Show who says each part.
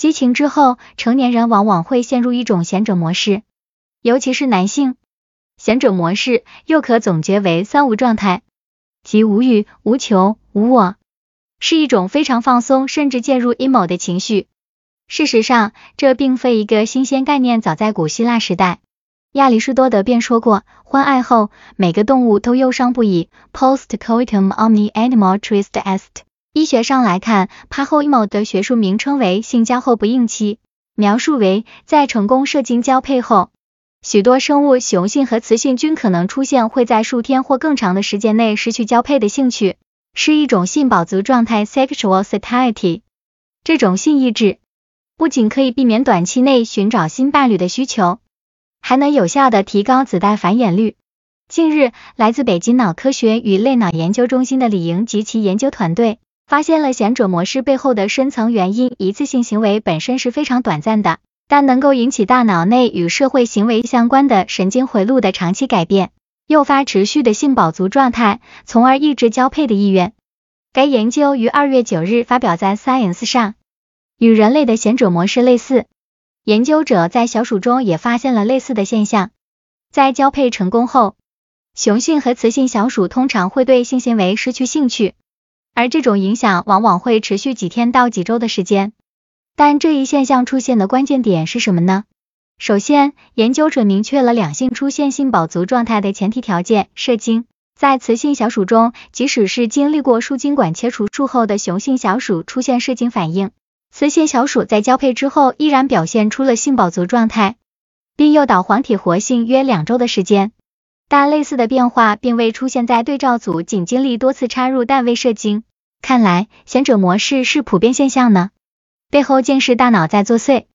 Speaker 1: 激情之后，成年人往往会陷入一种贤者模式，尤其是男性。贤者模式又可总结为三无状态，即无欲、无求、无我，是一种非常放松，甚至介入 emo 的情绪。事实上，这并非一个新鲜概念，早在古希腊时代，亚里士多德便说过，欢爱后每个动物都忧伤不已。Post coitum omni animal trist est。医学上来看，趴后 emo 的学术名称为性交后不应期，描述为在成功射精交配后。许多生物雄性和雌性均可能出现会在数天或更长的时间内失去交配的兴趣，是一种性饱足状态 （sexual satiety）。这种性意志不仅可以避免短期内寻找新伴侣的需求，还能有效的提高子代繁衍率。近日，来自北京脑科学与类脑研究中心的李莹及其研究团队发现了贤者模式背后的深层原因：一次性行为本身是非常短暂的。但能够引起大脑内与社会行为相关的神经回路的长期改变，诱发持续的性饱足状态，从而抑制交配的意愿。该研究于二月九日发表在 Science 上，与人类的贤者模式类似。研究者在小鼠中也发现了类似的现象，在交配成功后，雄性和雌性小鼠通常会对性行为失去兴趣，而这种影响往往会持续几天到几周的时间。但这一现象出现的关键点是什么呢？首先，研究者明确了两性出现性饱足状态的前提条件：射精。在雌性小鼠中，即使是经历过输精管切除术后的雄性小鼠出现射精反应，雌性小鼠在交配之后依然表现出了性饱足状态，并诱导黄体活性约两周的时间。但类似的变化并未出现在对照组仅经历多次插入但未射精。看来，贤者模式是普遍现象呢。背后竟是大脑在作祟。